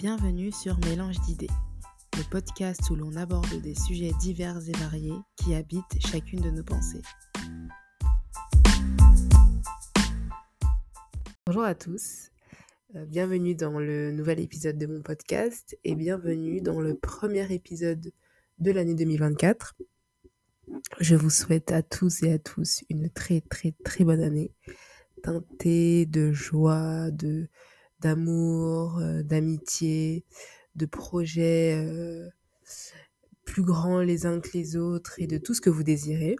Bienvenue sur Mélange d'idées, le podcast où l'on aborde des sujets divers et variés qui habitent chacune de nos pensées. Bonjour à tous, euh, bienvenue dans le nouvel épisode de mon podcast et bienvenue dans le premier épisode de l'année 2024. Je vous souhaite à tous et à tous une très très très bonne année, teintée de joie, de d'amour, euh, d'amitié, de projets euh, plus grands les uns que les autres et de tout ce que vous désirez.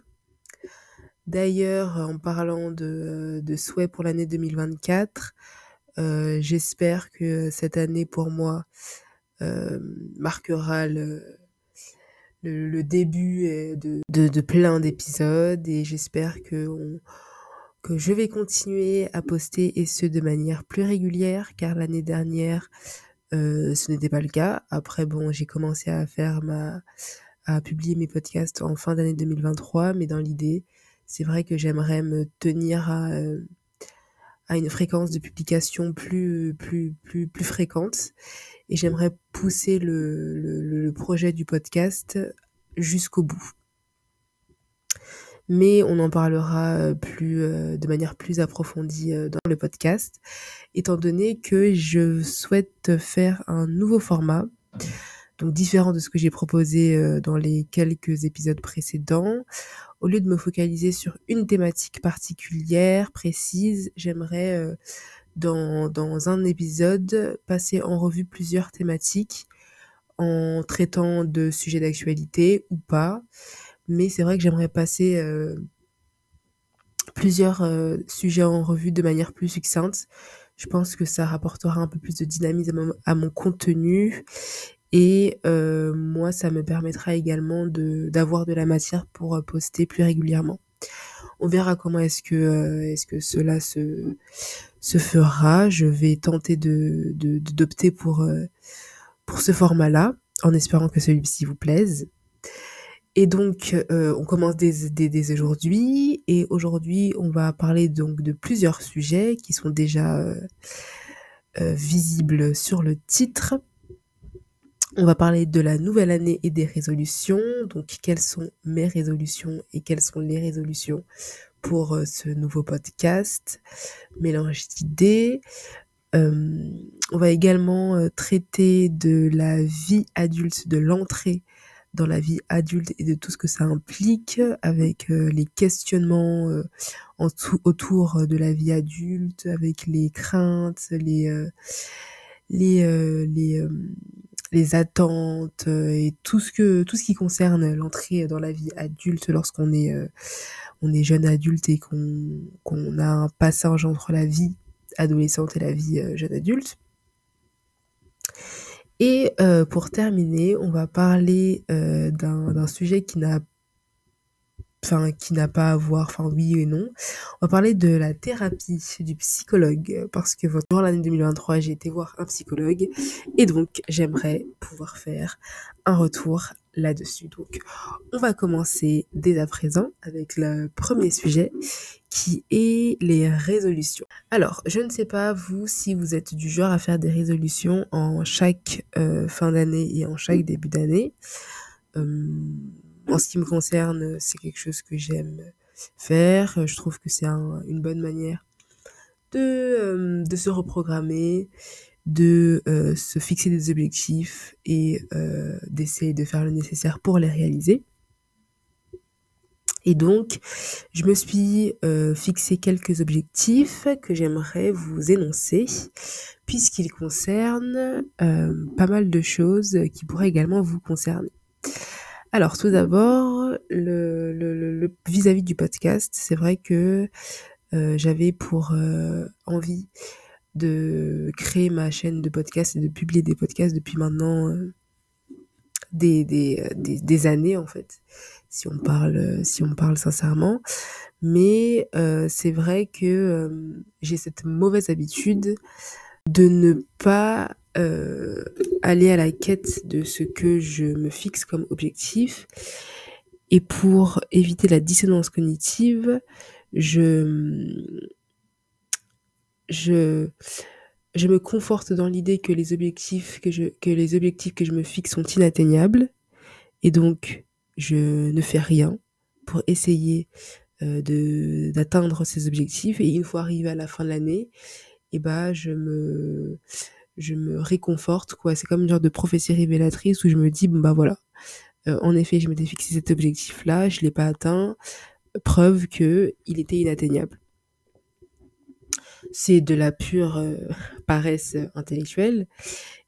D'ailleurs, en parlant de, de souhaits pour l'année 2024, euh, j'espère que cette année pour moi marquera le, début de, de, de plein d'épisodes et j'espère que on, que je vais continuer à poster et ce de manière plus régulière car l'année dernière euh, ce n'était pas le cas. Après bon j'ai commencé à faire ma à publier mes podcasts en fin d'année 2023 mais dans l'idée c'est vrai que j'aimerais me tenir à, euh, à une fréquence de publication plus plus plus plus fréquente et j'aimerais pousser le, le projet du podcast jusqu'au bout mais on en parlera euh, plus euh, de manière plus approfondie euh, dans le podcast, étant donné que je souhaite faire un nouveau format, donc différent de ce que j'ai proposé dans les quelques épisodes précédents. Au lieu de me focaliser sur une thématique particulière, précise, j'aimerais dans, dans un épisode passer en revue plusieurs thématiques en traitant de sujets d'actualité ou pas mais c'est vrai que j'aimerais passer euh, plusieurs euh, sujets en revue de manière plus succincte. Je pense que ça rapportera un peu plus de dynamisme à mon, contenu et euh, moi ça me permettra également de d'avoir de la matière pour poster plus régulièrement. On verra comment est-ce que est-ce que cela se se fera. Je vais tenter de d'opter pour pour ce format-là en espérant que celui-ci vous plaise. Et donc, euh, on commence dès, aujourd'hui. Et aujourd'hui, on va parler donc de plusieurs sujets qui sont déjà euh, euh, visibles sur le titre. On va parler de la nouvelle année et des résolutions. Donc, quelles sont mes résolutions et quelles sont les résolutions pour ce nouveau podcast? Mélange d'idées. on va également traiter de la vie adulte, de l'entrée dans la vie adulte et de tout ce que ça implique avec euh, les questionnements euh, autour de la vie adulte, avec les craintes, les euh, les les les attentes et tout ce que tout ce qui concerne l'entrée dans la vie adulte lorsqu'on est on est jeune adulte et qu'on qu'on a un passage entre la vie adolescente et la vie jeune adulte. Et euh, pour terminer, on va parler euh, d'un sujet qui n'a enfin qui n'a pas à voir, enfin oui et non. On va parler de la thérapie du psychologue parce que durant l'année 2023, j'ai été voir un psychologue et donc j'aimerais pouvoir faire un retour là-dessus. Donc, on va commencer dès à présent avec le premier sujet qui est les résolutions. Alors, je ne sais pas vous si vous êtes du genre à faire des résolutions en chaque euh, fin d'année et en chaque début d'année. Euh, en ce qui me concerne, c'est quelque chose que j'aime faire. Je trouve que c'est une bonne manière de, euh, de se reprogrammer, de euh, se fixer des objectifs et euh, d'essayer de faire le nécessaire pour les réaliser. Et donc, je me suis euh, fixé quelques objectifs que j'aimerais vous énoncer, puisqu'ils concernent pas mal de choses qui pourraient également vous concerner. Alors, tout d'abord, le vis-à-vis -vis du podcast, c'est vrai que j'avais pour envie de créer ma chaîne de podcast et de publier des podcasts depuis maintenant euh, des, des, des, des, années en fait si on parle si on parle sincèrement. Mais euh, c'est vrai que euh, j'ai cette mauvaise habitude de ne pas euh, aller à la quête de ce que je me fixe comme objectif. Et pour éviter la dissonance cognitive je je je me conforte dans l'idée que les objectifs que je que les objectifs que je me fixe sont inatteignables et donc je ne fais rien pour essayer euh, d'atteindre ces objectifs et une fois arrivé à la fin de l'année et eh bah je me je me réconforte quoi. C'est comme une genre de prophétie révélatrice où je me dis bon bah voilà. Euh, en effet je m'étais fixé cet objectif là je l'ai pas atteint. Preuve que il était inatteignable c'est de la pure euh, paresse intellectuelle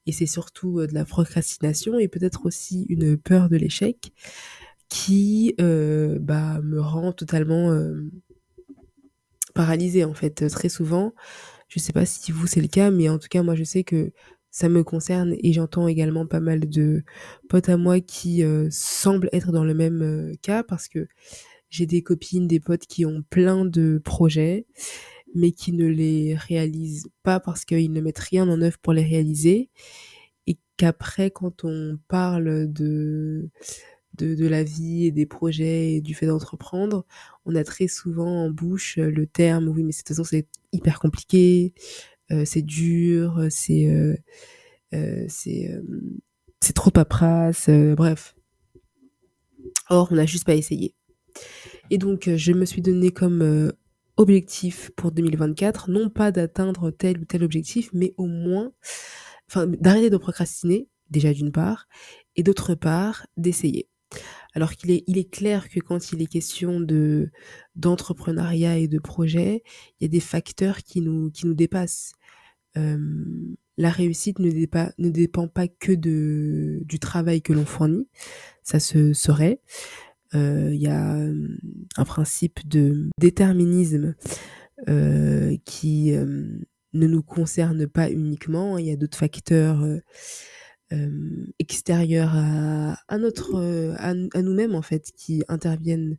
et c'est surtout euh, de la procrastination et peut-être aussi une peur de l'échec qui euh, bah, me rend totalement paralysée en fait très souvent. Je sais pas si vous c'est le cas, mais en tout cas moi je sais que ça me concerne et j'entends également pas mal de potes à moi qui semblent être dans le même cas parce que j'ai des copines, des potes qui ont plein de projets mais qui ne les réalisent pas parce qu'ils ne mettent rien en œuvre pour les réaliser. Et qu'après, quand on parle de, de, la vie et des projets et du fait d'entreprendre, on a très souvent en bouche le terme oui, mais de toute façon, c'est hyper compliqué, euh, c'est dur, c'est euh, euh, euh, trop paperasse, bref. Or, on n'a juste pas essayé. Et donc, je me suis donné comme objectif pour 2024, non pas d'atteindre tel ou tel objectif, mais au moins, enfin, d'arrêter de procrastiner, déjà d'une part, et d'autre part, d'essayer. Alors qu'il est, il est clair que quand il est question de, d'entrepreneuriat et de projet, il y a des facteurs qui nous, qui nous dépassent. Euh, la réussite ne, dépa, ne dépend pas que de, du travail que l'on fournit, ça se saurait, il y a euh, un principe de déterminisme euh, qui ne nous concerne pas uniquement. Il y a d'autres facteurs extérieurs à, notre à, nous-mêmes en fait qui interviennent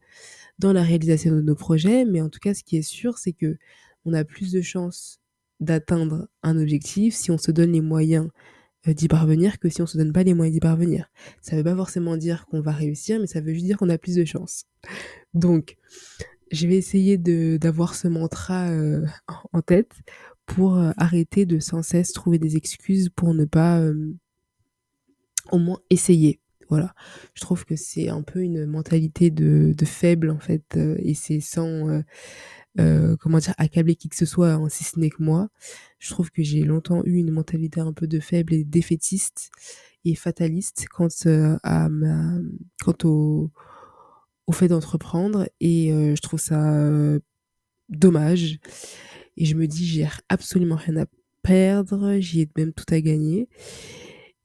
dans la réalisation de nos projets mais en tout cas ce qui est sûr c'est que on a plus de chances d'atteindre un objectif si on se donne les moyens euh, d'y parvenir que si on se donne pas les moyens d'y parvenir. Ça veut pas forcément dire qu'on va réussir, mais ça veut juste dire qu'on a plus de chance. Donc, je vais essayer d'avoir ce mantra euh, en tête pour euh, arrêter de sans cesse trouver des excuses pour ne pas au moins essayer. Voilà. Je trouve que c'est un peu une mentalité de faible en fait et c'est sans euh, comment dire, accabler qui que ce soit, hein, si ce n'est que moi. Je trouve que j'ai longtemps eu une mentalité un peu de faible et défaitiste et fataliste quant euh, au, fait d'entreprendre et euh, je trouve ça dommage et je me dis j'ai absolument rien à perdre, j'y ai même tout à gagner.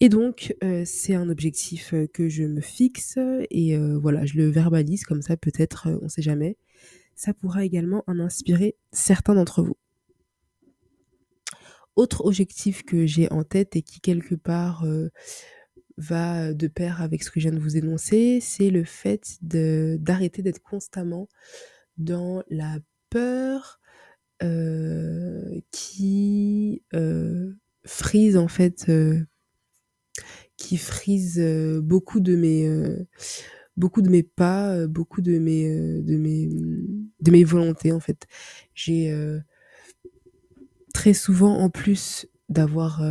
Et donc, c'est un objectif que je me fixe et voilà, je le verbalise comme ça, peut-être, on sait jamais ça pourra également en inspirer certains d'entre vous. Autre objectif que j'ai en tête et qui quelque part euh, va de pair avec ce que je viens de vous énoncer, c'est le fait d'arrêter d'être constamment dans la peur euh, qui euh, frise en fait, qui frise beaucoup de mes beaucoup de mes pas, euh, beaucoup de mes, euh, de mes, volontés, en fait. J'ai euh, très souvent, en plus d'avoir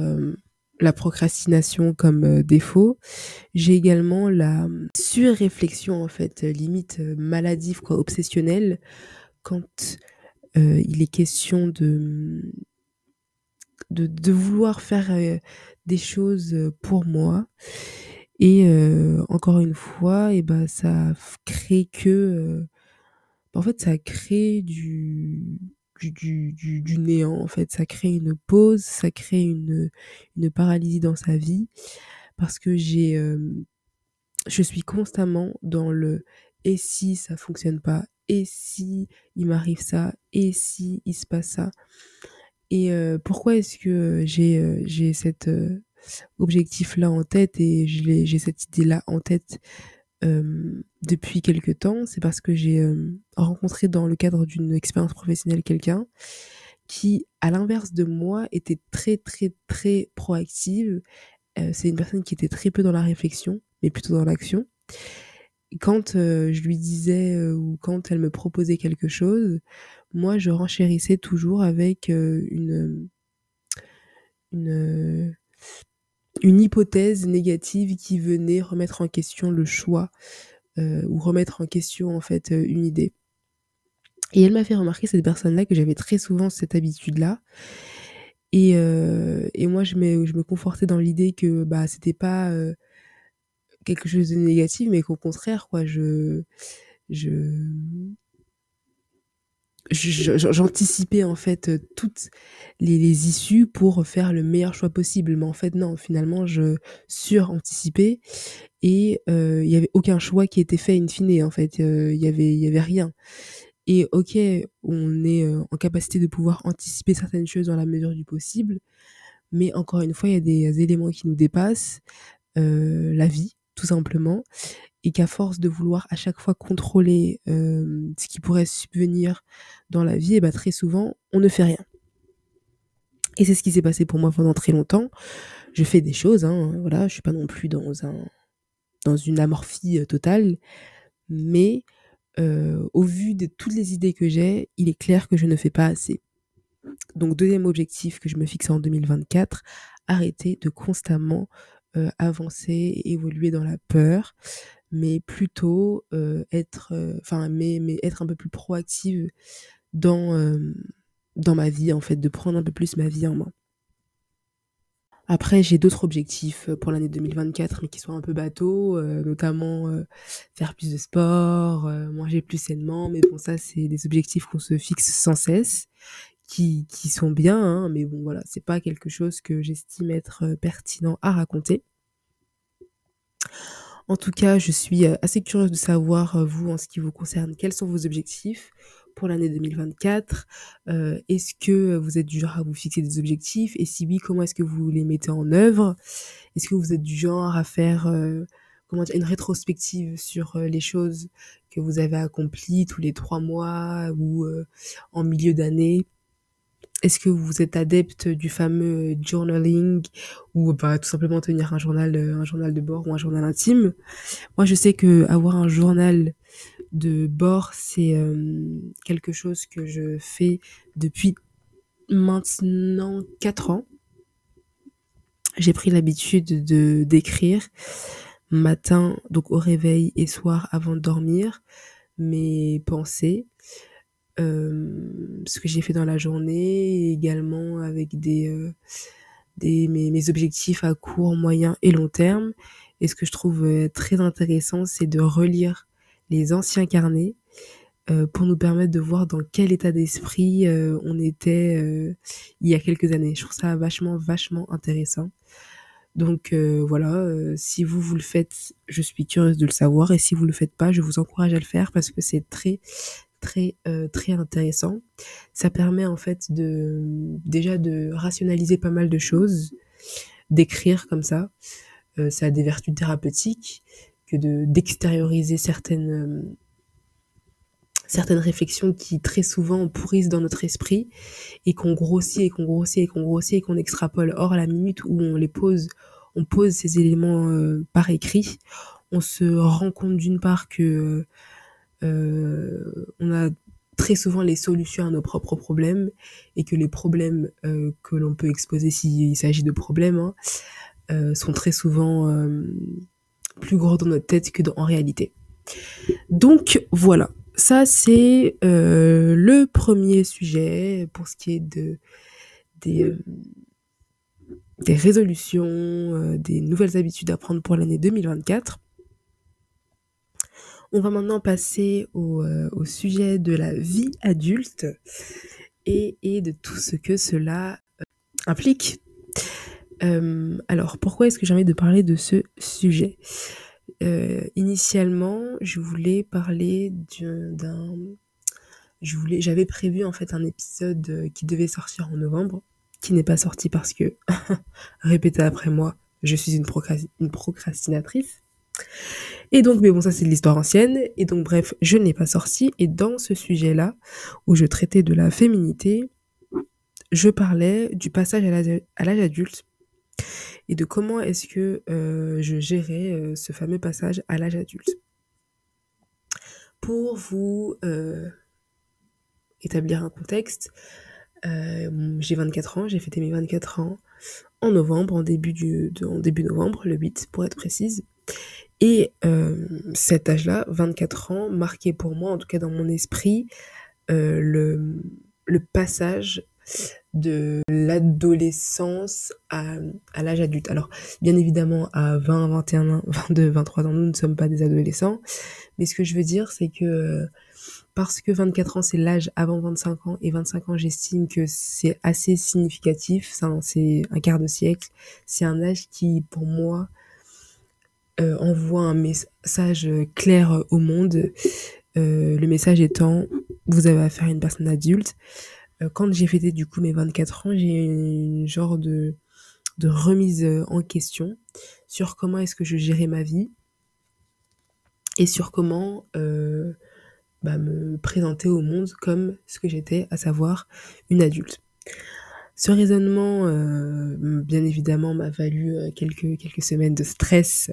la procrastination comme défaut, j'ai également la surréflexion, en fait, limite maladive, quoi, obsessionnelle, quand il est question de vouloir faire des choses pour moi et euh, encore une fois, et ben ça crée que, euh, en fait, ça crée du, du, du, néant. En fait, ça crée une pause, ça crée une, une paralysie dans sa vie, parce que j'ai, euh, je suis constamment dans le et si ça fonctionne pas, et si il m'arrive ça, et si il se passe ça? Et pourquoi est-ce que j'ai j'ai cette objectif-là en tête et j'ai cette idée-là en tête euh, depuis quelque temps, c'est parce que j'ai euh, rencontré dans le cadre d'une expérience professionnelle quelqu'un qui, à l'inverse de moi, était très très très proactive. Euh, c'est une personne qui était très peu dans la réflexion, mais plutôt dans l'action. Quand je lui disais ou quand elle me proposait quelque chose, moi je renchérissais toujours avec une une, une hypothèse négative qui venait remettre en question le choix ou remettre en question en fait une idée. Et elle m'a fait remarquer cette personne-là que j'avais très souvent cette habitude-là. Et, et moi, je me, je me confortais dans l'idée que bah c'était pas quelque chose de négatif, mais qu'au contraire, quoi, je, je, j'anticipais en fait toutes les, issues pour faire le meilleur choix possible. Mais en fait, non, finalement, je suranticipais et il y avait aucun choix qui était fait in fine. En fait, il y avait, il y avait rien. Et ok, on est en capacité de pouvoir anticiper certaines choses dans la mesure du possible, mais encore une fois, il y a des éléments qui nous dépassent, la vie, tout simplement, et qu'à force de vouloir à chaque fois contrôler ce qui pourrait subvenir dans la vie, et bah très souvent, on ne fait rien. Et c'est ce qui s'est passé pour moi pendant très longtemps. Je fais des choses, hein, voilà, je suis pas non plus dans un dans une amorphie totale, mais au vu de toutes les idées que j'ai, il est clair que je ne fais pas assez. Donc deuxième objectif que je me fixe en 2024, arrêter de constamment avancer et évoluer dans la peur, mais plutôt mais, mais être un peu plus proactive dans, dans ma vie, en fait, de prendre un peu plus ma vie en main. Après, j'ai d'autres objectifs pour l'année 2024, mais qui sont un peu bateaux, notamment faire plus de sport, manger plus sainement. Mais bon, ça, c'est des objectifs qu'on se fixe sans cesse qui, qui sont bien, hein, mais bon voilà, c'est pas quelque chose que j'estime être euh, pertinent à raconter. En tout cas, je suis euh, assez curieuse de savoir, euh, vous, en ce qui vous concerne, quels sont vos objectifs pour l'année 2024. est-ce que vous êtes du genre à vous fixer des objectifs? Et si oui, comment est-ce que vous les mettez en œuvre? Est-ce que vous êtes du genre à faire comment dire, une rétrospective sur les choses que vous avez accomplies tous les trois mois ou en milieu d'année? Est-ce que vous êtes adepte du fameux journaling ou bah, tout simplement tenir un journal, un journal de bord ou un journal intime? Moi, je sais que avoir un journal de bord, c'est euh, quelque chose que je fais depuis maintenant 4 ans. J'ai pris l'habitude de d'écrire matin, donc au réveil et soir avant de dormir, mes pensées, ce que j'ai fait dans la journée, également avec des, des mes, objectifs à court, moyen et long terme. Et ce que je trouve très intéressant, c'est de relire les anciens carnets pour nous permettre de voir dans quel état d'esprit on était il y a quelques années. Je trouve ça vachement, vachement intéressant. Donc voilà, si vous vous le faites, je suis curieuse de le savoir et si vous le faites pas, je vous encourage à le faire parce que c'est très très euh, très intéressant. Ça permet en fait de déjà de rationaliser pas mal de choses, d'écrire comme ça. Euh, ça a des vertus thérapeutiques que de d'extérioriser certaines euh, certaines réflexions qui très souvent pourrissent dans notre esprit et qu'on grossit et qu'on grossit et qu'on grossit et qu'on extrapole. Or, à la minute où on les pose, on pose ces éléments par écrit, on se rend compte d'une part que on a très souvent les solutions à nos propres problèmes et que les problèmes euh, que l'on peut exposer s'il s'agit de problèmes hein, euh, sont très souvent plus gros dans notre tête que dans, en réalité. Donc voilà, ça c'est le premier sujet pour ce qui est de des résolutions, des nouvelles habitudes à prendre pour l'année 2024. On va maintenant passer au, euh, au sujet de la vie adulte et, de tout ce que cela euh, implique. Euh, alors, pourquoi est-ce que j'ai envie de parler de ce sujet? Initialement, je voulais parler d'un... J'avais prévu en fait un épisode qui devait sortir en novembre, qui n'est pas sorti parce que, répétez après moi, je suis une procrastinatrice. Et donc, mais bon, ça c'est de l'histoire ancienne. Et donc, bref, je n'ai pas sorti. Et dans ce sujet-là, où je traitais de la féminité, je parlais du passage à l'âge adulte et de comment est-ce que euh, je gérais euh, ce fameux passage à l'âge adulte. Pour vous euh, établir un contexte, j'ai 24 ans, j'ai fêté mes 24 ans en novembre, en début, du, en début novembre, le 8 pour être précise. Et euh, cet âge-là, 24 ans, marquait pour moi, en tout cas dans mon esprit, euh, le, passage de l'adolescence à, à l'âge adulte. Alors, bien évidemment, à 20, 21 22, 23 ans, nous ne sommes pas des adolescents. Mais ce que je veux dire, c'est que parce que 24 ans, c'est l'âge avant 25 ans, et 25 ans, j'estime que c'est assez significatif, c'est un quart de siècle. C'est un âge qui, pour moi, euh, envoie un message clair au monde. Euh, le message étant, vous avez affaire à une personne adulte. Euh, quand j'ai fêté du coup mes 24 ans, j'ai une genre de, remise en question sur comment est-ce que je gérais ma vie et sur comment bah, me présenter au monde comme ce que j'étais, à savoir une adulte. Ce raisonnement, euh, bien évidemment, m'a valu euh, quelques, quelques semaines de stress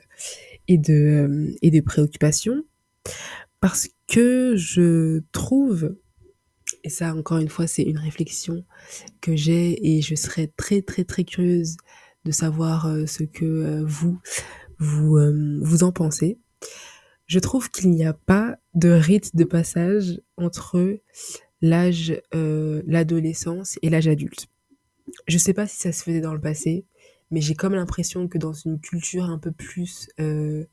et de, euh, et de préoccupations parce que je trouve, et ça encore une fois c'est une réflexion que j'ai et je serais très très très curieuse de savoir ce que vous, vous, vous en pensez. Je trouve qu'il n'y a pas de rite de passage entre l'âge, euh, l'adolescence et l'âge adulte. Je sais pas si ça se faisait dans le passé, mais j'ai comme l'impression que dans une culture un peu plus, euh,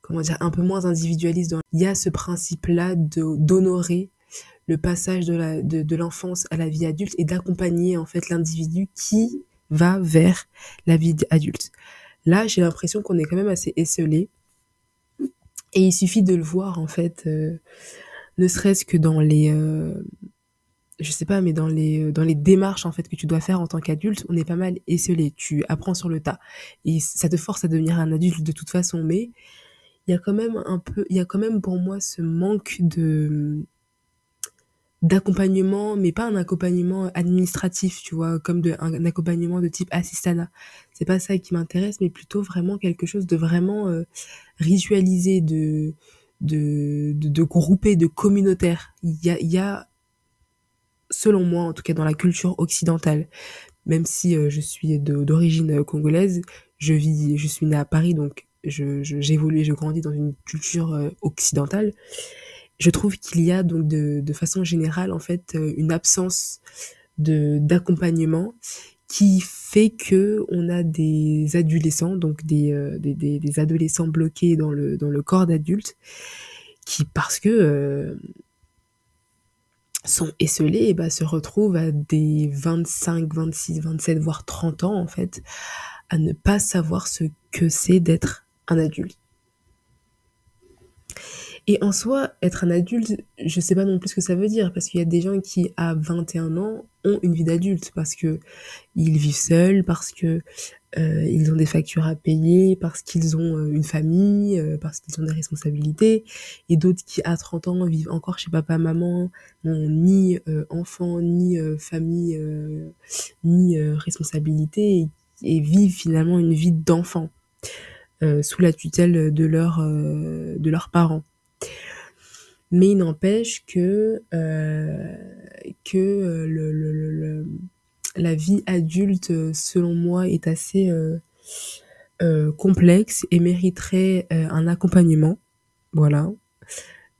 comment dire, un peu moins individualiste, il y a ce principe-là d'honorer le passage de la de, de l'enfance à la vie adulte et d'accompagner en fait l'individu qui va vers la vie adulte. Là, j'ai l'impression qu'on est quand même assez esselé et il suffit de le voir, en fait, euh, ne serait-ce que dans les, euh, je sais pas, mais dans les, euh, dans les démarches, en fait, que tu dois faire en tant qu'adulte, on est pas mal esselé. Tu apprends sur le tas. Et ça te force à devenir un adulte de toute façon. Mais il y a quand même un peu, il y a quand même pour moi ce manque de, d'accompagnement, mais pas un accompagnement administratif, tu vois, comme de, un, accompagnement de type assistana. C'est pas ça qui m'intéresse, mais plutôt vraiment quelque chose de vraiment euh, ritualisé, de, de, de, groupé, de communautaire. Il y a, selon moi, en tout cas dans la culture occidentale, même si euh, je suis d'origine congolaise, je vis, je suis née à Paris, donc je, j'évolue et je grandis dans une culture euh, occidentale je trouve qu'il y a donc de, de, façon générale en fait euh, une absence de d'accompagnement qui fait que on a des adolescents donc des, euh, des, adolescents bloqués dans le dans le corps d'adulte qui parce que euh, sont esselés et bah, se retrouvent à des 25, 26, 27 voire 30 ans en fait à ne pas savoir ce que c'est d'être un adulte et en soi, être un adulte, je sais pas non plus ce que ça veut dire, parce qu'il y a des gens qui, à 21 ans, ont une vie d'adulte, parce que ils vivent seuls, parce que euh, ils ont des factures à payer, parce qu'ils ont euh, une famille, euh, parce qu'ils ont des responsabilités, et d'autres qui, à 30 ans, vivent encore chez papa, maman, n'ont ni euh, enfant, ni euh, famille, euh, ni responsabilité, et, et, vivent finalement une vie d'enfant. sous la tutelle de, leur, de leurs parents. Mais il n'empêche que, euh, que euh, le, le, le, la vie adulte, selon moi, est assez euh, euh, complexe et mériterait euh, un accompagnement. Voilà.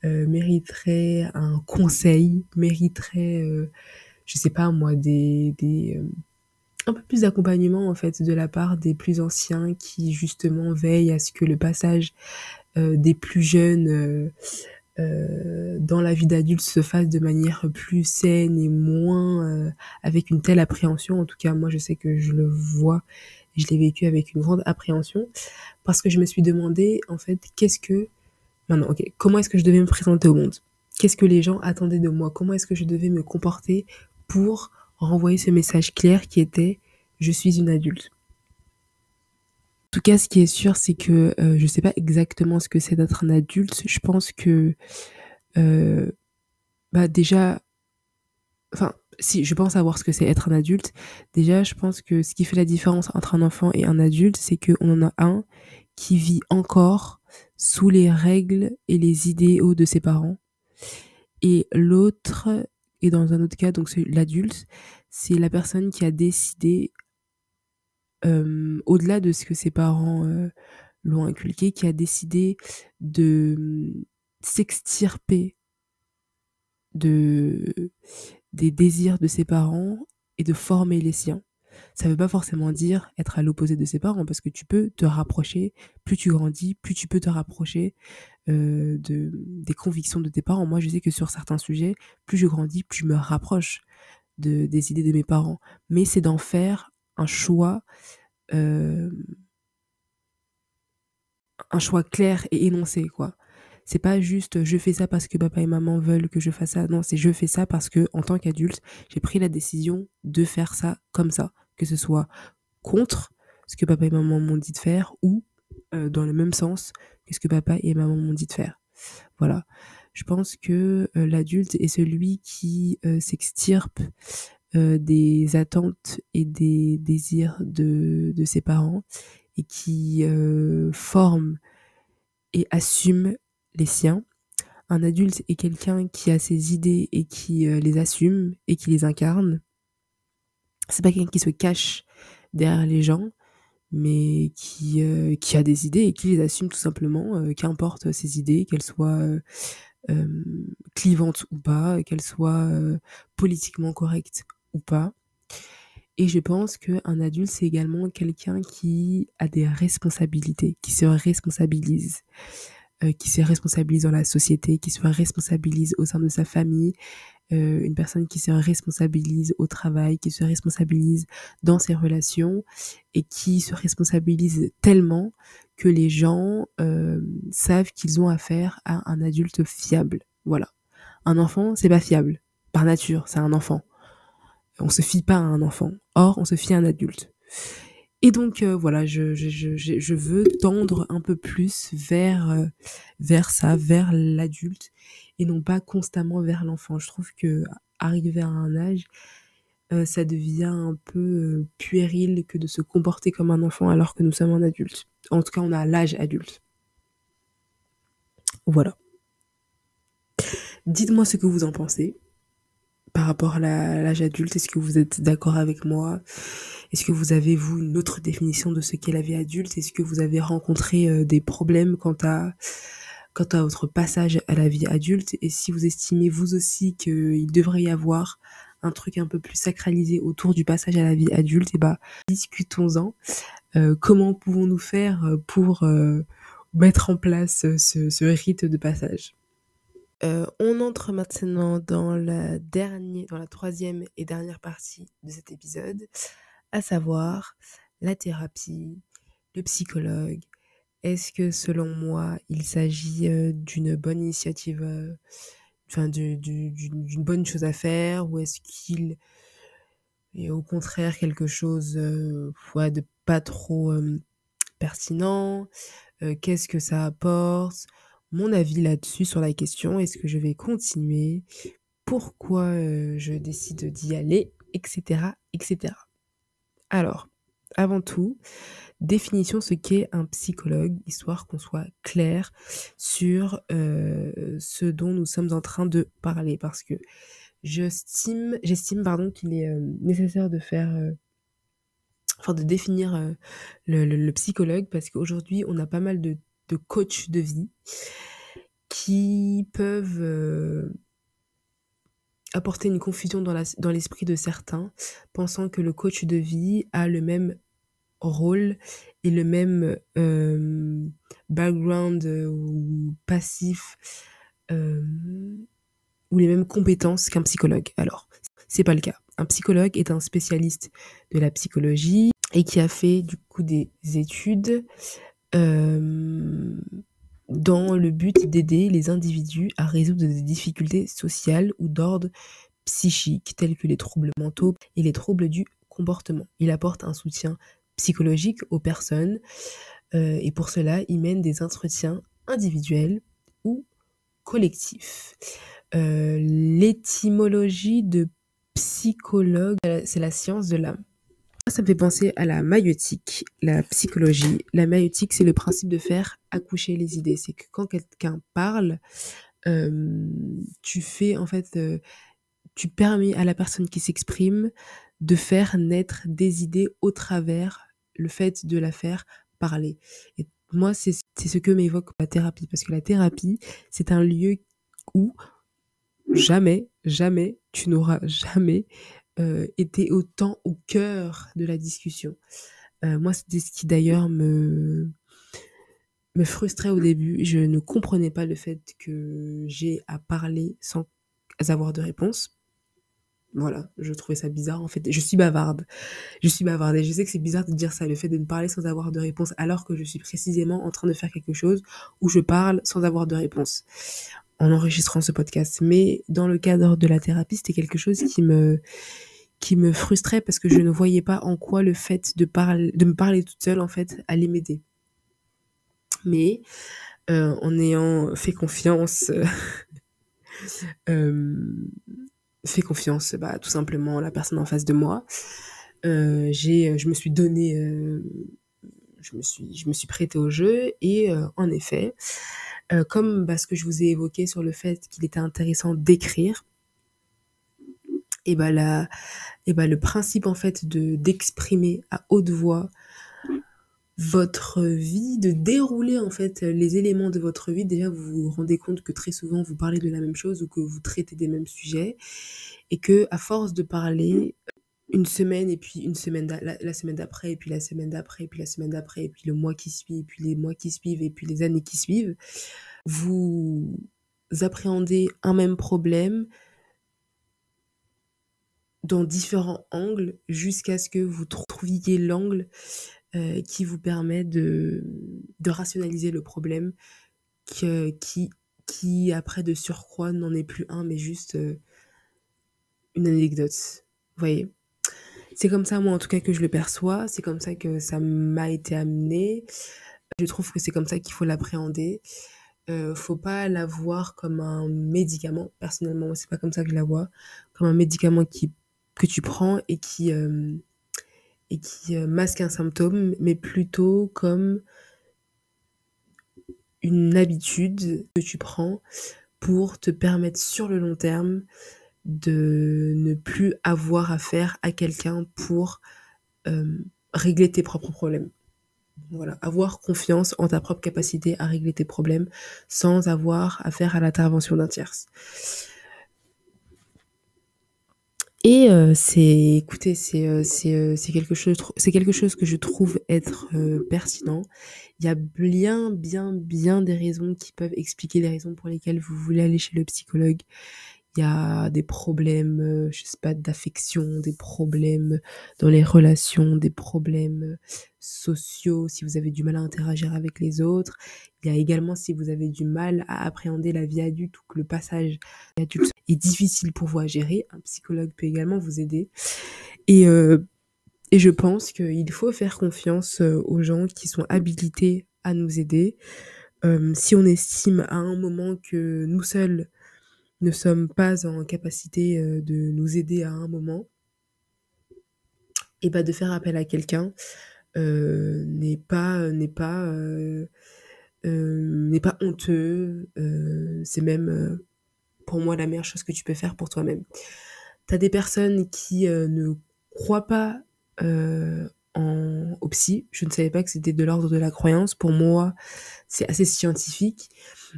Mériterait un conseil, mériterait, je sais pas moi, des, des un peu plus d'accompagnement en fait de la part des plus anciens qui justement veillent à ce que le passage euh, des plus jeunes euh, dans la vie d'adulte se fasse de manière plus saine et moins avec une telle appréhension. En tout cas, moi, je sais que je le vois, je l'ai vécu avec une grande appréhension. Parce que je me suis demandé en fait qu'est-ce que maintenant, ok, comment est-ce que je devais me présenter au monde? Qu'est-ce que les gens attendaient de moi? Comment est-ce que je devais me comporter pour renvoyer ce message clair qui était je suis une adulte? Tout cas, ce qui est sûr, c'est que euh, je sais pas exactement ce que c'est d'être un adulte. Je pense que, euh, bah déjà, enfin, si je pense savoir ce que c'est être un adulte, déjà, je pense que ce qui fait la différence entre un enfant et un adulte, c'est qu'on en a un qui vit encore sous les règles et les idéaux de ses parents, et l'autre Et dans un autre cas, donc l'adulte, c'est la personne qui a décidé, au-delà de ce que ses parents l'ont inculqué, qui a décidé de mmh, s'extirper de, des désirs de ses parents et de former les siens. Ça ne veut pas forcément dire être à l'opposé de ses parents, parce que tu peux te rapprocher, plus tu grandis, plus tu peux te rapprocher de, des convictions de tes parents. Moi, je sais que sur certains sujets, plus je grandis, plus je me rapproche de, des idées de mes parents. Mais c'est d'en faire un choix, euh, un choix clair et énoncé, quoi. C'est pas juste je fais ça parce que papa et maman veulent que je fasse ça. Non, c'est je fais ça parce que en tant qu'adulte, j'ai pris la décision de faire ça comme ça, que ce soit contre ce que papa et maman m'ont dit de faire ou euh, dans le même sens que ce que papa et maman m'ont dit de faire. Voilà. Je pense que euh, l'adulte est celui qui s'extirpe des attentes et des désirs de, de ses parents et qui forme et assume les siens. Un adulte est quelqu'un qui a ses idées et qui euh, les assume et qui les incarne. C'est pas quelqu'un qui se cache derrière les gens, mais qui, euh, qui a des idées et qui les assume tout simplement, euh, qu'importe ses idées, qu'elles soient clivantes ou pas, qu'elles soient politiquement correctes pas. Et je pense qu'un adulte, c'est également quelqu'un qui a des responsabilités, qui se responsabilise. Euh, qui se responsabilise dans la société, qui se responsabilise au sein de sa famille, euh, une personne qui se responsabilise au travail, qui se responsabilise dans ses relations et qui se responsabilise tellement que les gens euh, savent qu'ils ont affaire à un adulte fiable. Voilà. Un enfant, c'est pas fiable. Par nature, c'est un enfant. On se fie pas à un enfant. Or, on se fie à un adulte. Et donc euh, voilà, je, veux tendre un peu plus vers, euh, vers ça, vers l'adulte, et non pas constamment vers l'enfant. Je trouve que arriver à un âge, euh, ça devient un peu puéril que de se comporter comme un enfant alors que nous sommes un adulte. En tout cas, on a l'âge adulte. Voilà. Dites-moi ce que vous en pensez par rapport à l'âge adulte. Est-ce que vous êtes d'accord avec moi? Est-ce que vous avez, vous, une autre définition de ce qu'est la vie adulte? Est-ce que vous avez rencontré euh, des problèmes quant à, quant à votre passage à la vie adulte? Et si vous estimez, vous aussi, qu'il devrait y avoir un truc un peu plus sacralisé autour du passage à la vie adulte, et eh bah, ben, discutons-en. Euh, comment pouvons-nous faire euh, pour mettre en place ce, ce, rite de passage? On entre maintenant dans la dernière, dans la troisième et dernière partie de cet épisode, à savoir la thérapie, le psychologue. Est-ce que selon moi, il s'agit d'une bonne initiative, enfin d'une bonne chose à faire, ou est-ce qu'il est au contraire quelque chose de pas trop pertinent? Qu'est-ce que ça apporte? Mon avis là-dessus sur la question, est-ce que je vais continuer? Pourquoi je décide d'y aller? Etc. etc. Alors, avant tout, définition ce qu'est un psychologue, histoire qu'on soit clair sur euh, ce dont nous sommes en train de parler, parce que j'estime, pardon qu'il est euh, nécessaire de faire, euh, enfin de définir le, psychologue, parce qu'aujourd'hui on a pas mal de, de coachs de vie qui peuvent apporter une confusion dans, l'esprit de certains, pensant que le coach de vie a le même rôle et le même euh, background euh, ou passif euh, ou les mêmes compétences qu'un psychologue. Alors, c'est pas le cas. Un psychologue est un spécialiste de la psychologie et qui a fait du coup des études dans le but d'aider les individus à résoudre des difficultés sociales ou d'ordre psychique tels que les troubles mentaux et les troubles du comportement. Il apporte un soutien psychologique aux personnes euh, et pour cela, il mène des entretiens individuels ou collectifs. Euh, l'étymologie de psychologue, c'est la science de l'âme. Ça me fait penser à la maïotique, la psychologie. La maïotique, c'est le principe de faire accoucher les idées. C'est que quand quelqu'un parle, euh, tu fais en fait, euh, tu permets à la personne qui s'exprime de faire naître des idées au travers le fait de la faire parler. Et moi, c'est ce que m'évoque la thérapie, parce que la thérapie, c'est un lieu où jamais, jamais, tu n'auras jamais euh, été autant au cœur de la discussion. Euh, moi, c'était ce qui d'ailleurs me, me frustrait au début. Je ne comprenais pas le fait que j'ai à parler sans avoir de réponse. Voilà, je trouvais ça bizarre en fait. Je suis bavarde. Je suis bavarde et je sais que c'est bizarre de dire ça, le fait de ne parler sans avoir de réponse alors que je suis précisément en train de faire quelque chose où je parle sans avoir de réponse en enregistrant ce podcast. Mais dans le cadre de la thérapie, c'était quelque chose qui me qui me frustrait parce que je ne voyais pas en quoi le fait de, parler, de me parler toute seule en fait allait m'aider. Mais euh, en ayant fait confiance euh, fait confiance bah, tout simplement à la personne en face de moi. Euh, je me suis donné, euh, je, me suis, je me suis prêtée au jeu et euh, en effet, euh, comme bah, ce que je vous ai évoqué sur le fait qu'il était intéressant d'écrire, et bah, la, et bah le principe en fait de d'exprimer à haute voix votre vie, de dérouler en fait les éléments de votre vie. Déjà, vous vous rendez compte que très souvent vous parlez de la même chose ou que vous traitez des mêmes sujets et que à force de parler une semaine et puis une semaine la, la, semaine d'après et puis la semaine d'après et puis la semaine d'après et puis le mois qui suit et puis les mois qui suivent et puis les années qui suivent, vous appréhendez un même problème dans différents angles jusqu'à ce que vous trouviez l'angle euh, qui vous permet de, rationaliser le problème que, qui, qui, après de surcroît, n'en est plus un, mais juste euh, une anecdote. Vous voyez? C'est comme ça, moi, en tout cas, que je le perçois. C'est comme ça que ça m'a été amené. Je trouve que c'est comme ça qu'il faut l'appréhender. Euh, faut pas la voir comme un médicament. Personnellement, c'est pas comme ça que je la vois. Comme un médicament qui, que tu prends et qui, euh, euh, masque un symptôme, mais plutôt comme une habitude que tu prends pour te permettre sur le long terme de ne plus avoir affaire à quelqu'un pour euh, régler tes propres problèmes. Voilà, avoir confiance en ta propre capacité à régler tes problèmes sans avoir affaire à l'intervention d'un tierce. Et euh, c'est, écoutez, c'est euh, c'est euh, c'est quelque chose, c'est quelque chose que je trouve être euh, pertinent. Il y a bien, bien, bien des raisons qui peuvent expliquer les raisons pour lesquelles vous voulez aller chez le psychologue il y a des problèmes, euh, je sais pas, d'affection, des problèmes dans les relations, des problèmes sociaux, si vous avez du mal à interagir avec les autres. Il y a également si vous avez du mal à appréhender la vie adulte ou que le passage adulte difficile pour vous à gérer, un psychologue peut également vous aider. Et, euh, je pense qu'il faut faire confiance euh, aux gens qui sont habilités à nous aider. Euh, si on estime à un moment que nous seuls ne sommes pas en capacité de nous aider à un moment, et bah de faire appel à quelqu'un n'est pas n'est pas n'est pas honteux. c'est même pour moi la meilleure chose que tu peux faire pour toi-même. T'as des personnes qui euh, ne croient pas euh, en, au psy. Je ne savais pas que c'était de l'ordre de la croyance. Pour moi, c'est assez scientifique.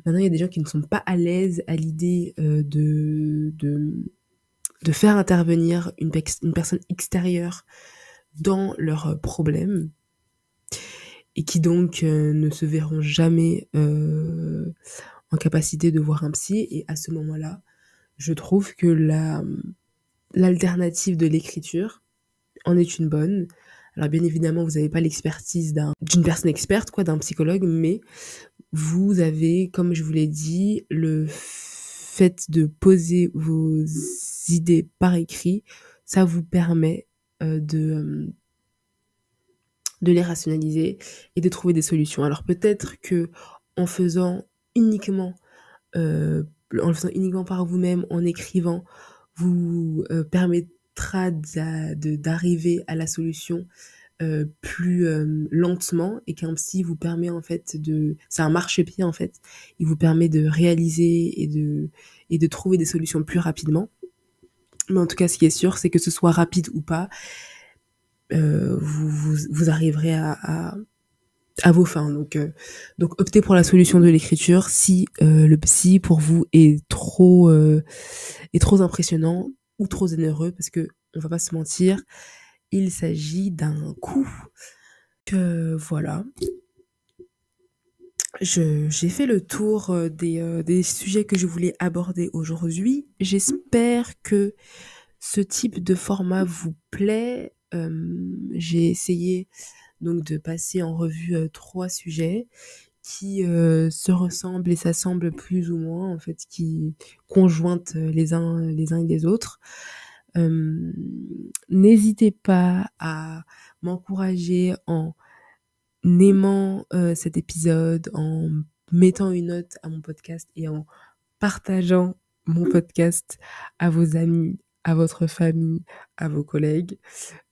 Maintenant, il y a des gens qui ne sont pas à l'aise à l'idée euh, de, de, de faire intervenir une, personne extérieure dans leurs problèmes et qui donc ne se verront jamais en capacité de voir un psy. Et à ce moment-là, je trouve que la l'alternative de l'écriture en est une bonne. Alors bien évidemment, vous n'avez pas l'expertise d'une personne experte, quoi, d'un psychologue, mais vous avez, comme je vous l'ai dit, le fait de poser vos idées par écrit, ça vous permet euh, de, de les rationaliser et de trouver des solutions. Alors peut-être que en faisant uniquement, euh, en le faisant uniquement par vous-même, en écrivant, vous euh, permettra d'arriver à la solution euh, plus euh, lentement et qu'un psy vous permet en fait de c'est un marchepied en fait. Il vous permet de réaliser et de et de trouver des solutions plus rapidement. Mais en tout cas, ce qui est sûr, c'est que ce soit rapide ou pas, euh, vous, vous, vous, arriverez à, à, à vos fins. Donc, euh, donc optez pour la solution de l'écriture si euh, le psy pour vous est trop, euh, est trop impressionnant ou trop généreux, parce que on va pas se mentir, il s'agit d'un coup. Que voilà. j'ai fait le tour des, des sujets que je voulais aborder aujourd'hui. J'espère que ce type de format vous plaît. j'ai essayé donc de passer en revue trois sujets qui se ressemblent et s'assemblent plus ou moins en fait qui conjointent les uns les uns et les autres. N'hésitez pas à m'encourager en aimant cet épisode en mettant une note à mon podcast et en partageant mon podcast à vos amis à votre famille à vos collègues.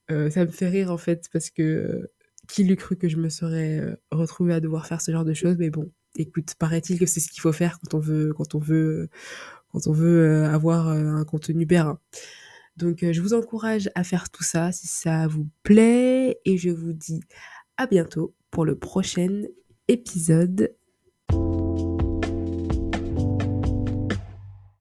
Ça me fait rire en fait parce que qui l'eût cru que je me serais euh, retrouvée à devoir faire ce genre de choses mais bon écoute paraît-il que c'est ce qu'il faut faire quand on veut quand on veut quand on veut euh, avoir euh, un contenu périn donc je vous encourage à faire tout ça si ça vous plaît et je vous dis à bientôt pour le prochain épisode